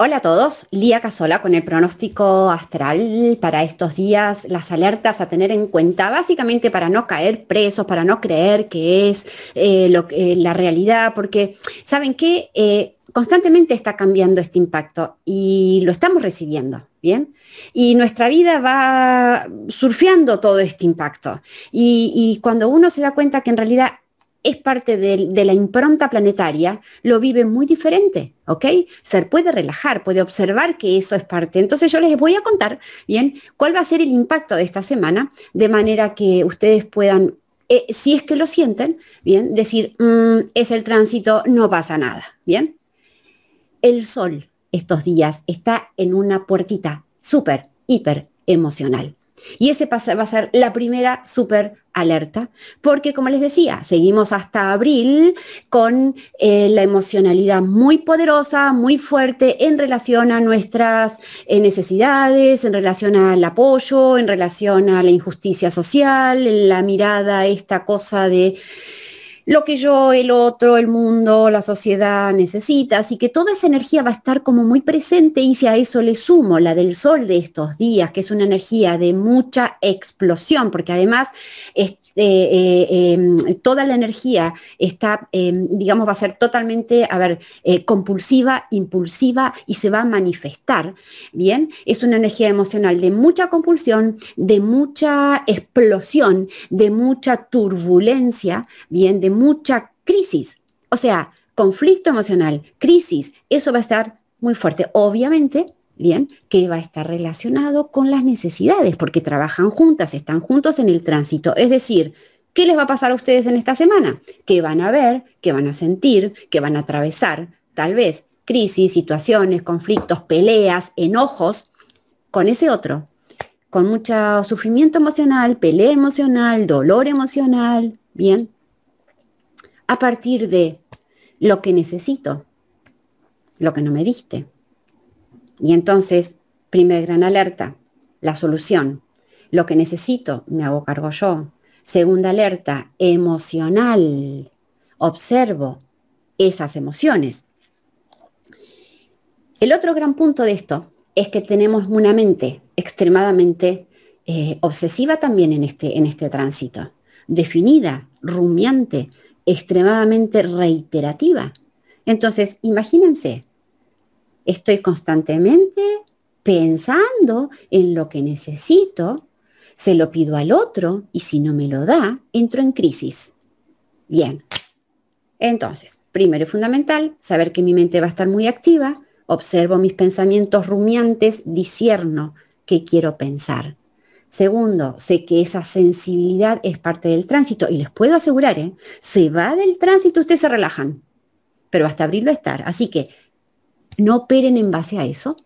Hola a todos, Lía Casola con el pronóstico astral para estos días, las alertas a tener en cuenta, básicamente para no caer presos, para no creer que es eh, lo, eh, la realidad, porque saben que eh, constantemente está cambiando este impacto y lo estamos recibiendo, ¿bien? Y nuestra vida va surfeando todo este impacto. Y, y cuando uno se da cuenta que en realidad es parte de, la impronta planetaria, lo vive muy diferente, ¿ok? Se puede relajar, puede observar que eso es parte. Entonces yo les voy a contar, bien, cuál va a ser el impacto de esta semana, de manera que ustedes puedan, eh, si es que lo sienten, bien, decir, mm, es el tránsito, no pasa nada, bien. El sol estos días está en una puertita súper, hiper emocional. Y ese va a ser la primera súper alerta, porque como les decía, seguimos hasta abril con eh, la emocionalidad muy poderosa, muy fuerte en relación a nuestras eh, necesidades, en relación al apoyo, en relación a la injusticia social, la mirada, esta cosa de lo que yo, el otro, el mundo, la sociedad necesita. Así que toda esa energía va a estar como muy presente y si a eso le sumo la del sol de estos días, que es una energía de mucha explosión, porque además em, toda la energía está, em, digamos, va a ser totalmente, a ver, eh, compulsiva, impulsiva y se va a manifestar, ¿bien? Es una energía emocional de mucha compulsión, de mucha explosión, de mucha turbulencia, ¿bien? De mucha crisis. O sea, conflicto emocional, crisis, eso va a estar muy fuerte. Obviamente, bien, que va a estar relacionado con las necesidades, porque trabajan juntas, están juntos en el tránsito. Es decir, ¿qué les va a pasar a ustedes en esta semana? Que van a ver, que van a sentir, que van a atravesar, tal vez, crisis, situaciones, conflictos, peleas, enojos con ese otro, con mucho sufrimiento emocional, pelea emocional, dolor emocional, bien, a partir de lo que necesito, lo que no me diste y entonces, primer gran alerta, la solución. Lo que necesito, me hago cargo yo. Segunda alerta, emocional. Observo esas emociones. El otro gran punto de esto es que tenemos una mente extremadamente eh, obsesiva también en este, en este tránsito, definida, rumiante, extremadamente reiterativa. Entonces, imagínense, estoy constantemente pensando en lo que necesito, se lo pido al otro y si no me lo da, entro en crisis. Bien, entonces, primero y fundamental, saber que mi mente va a estar muy activa, observo mis pensamientos rumiantes, disierno qué quiero pensar. Segundo, sé que esa sensibilidad es parte del tránsito y les puedo asegurar, ¿eh? se va del tránsito, ustedes se relajan, pero hasta abrirlo estar. Así que no operen en base a eso.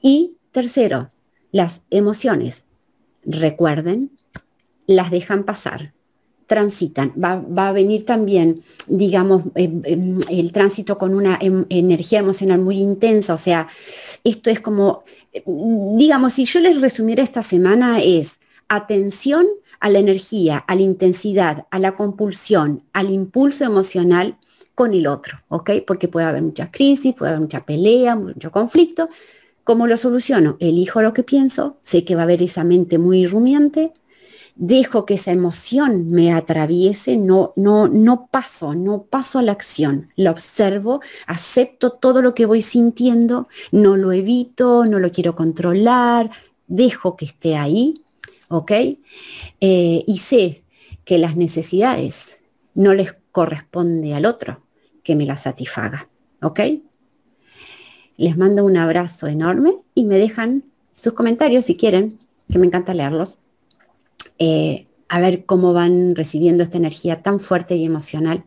Y tercero, las emociones, recuerden, las dejan pasar, transitan. Va, a venir también, digamos, em, em, el tránsito con una em, energía emocional muy intensa. O sea, esto es como, digamos, si yo les resumiera esta semana es atención a la energía, a la intensidad, a la compulsión, al impulso emocional con el otro, ¿ok? Porque puede haber muchas crisis, puede haber mucha pelea, mucho conflicto. ¿Cómo lo soluciono? Elijo lo que pienso, sé que va a haber esa mente muy rumiante, dejo que esa emoción me atraviese, no, no, no paso, no paso a la acción, la observo, acepto todo lo que voy sintiendo, no lo evito, no lo quiero controlar, dejo que esté ahí, ¿ok? Eh, y sé que las necesidades no les corresponde al otro, que me la satisfaga. ¿Ok? Les mando un abrazo enorme y me dejan sus comentarios si quieren, que me encanta leerlos. Eh, a ver cómo van recibiendo esta energía tan fuerte y emocional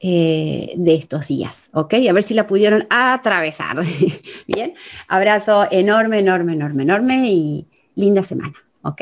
eh, de estos días, ¿ok? A ver si la pudieron atravesar. Bien, abrazo enorme, enorme, enorme, enorme y linda semana, ¿ok?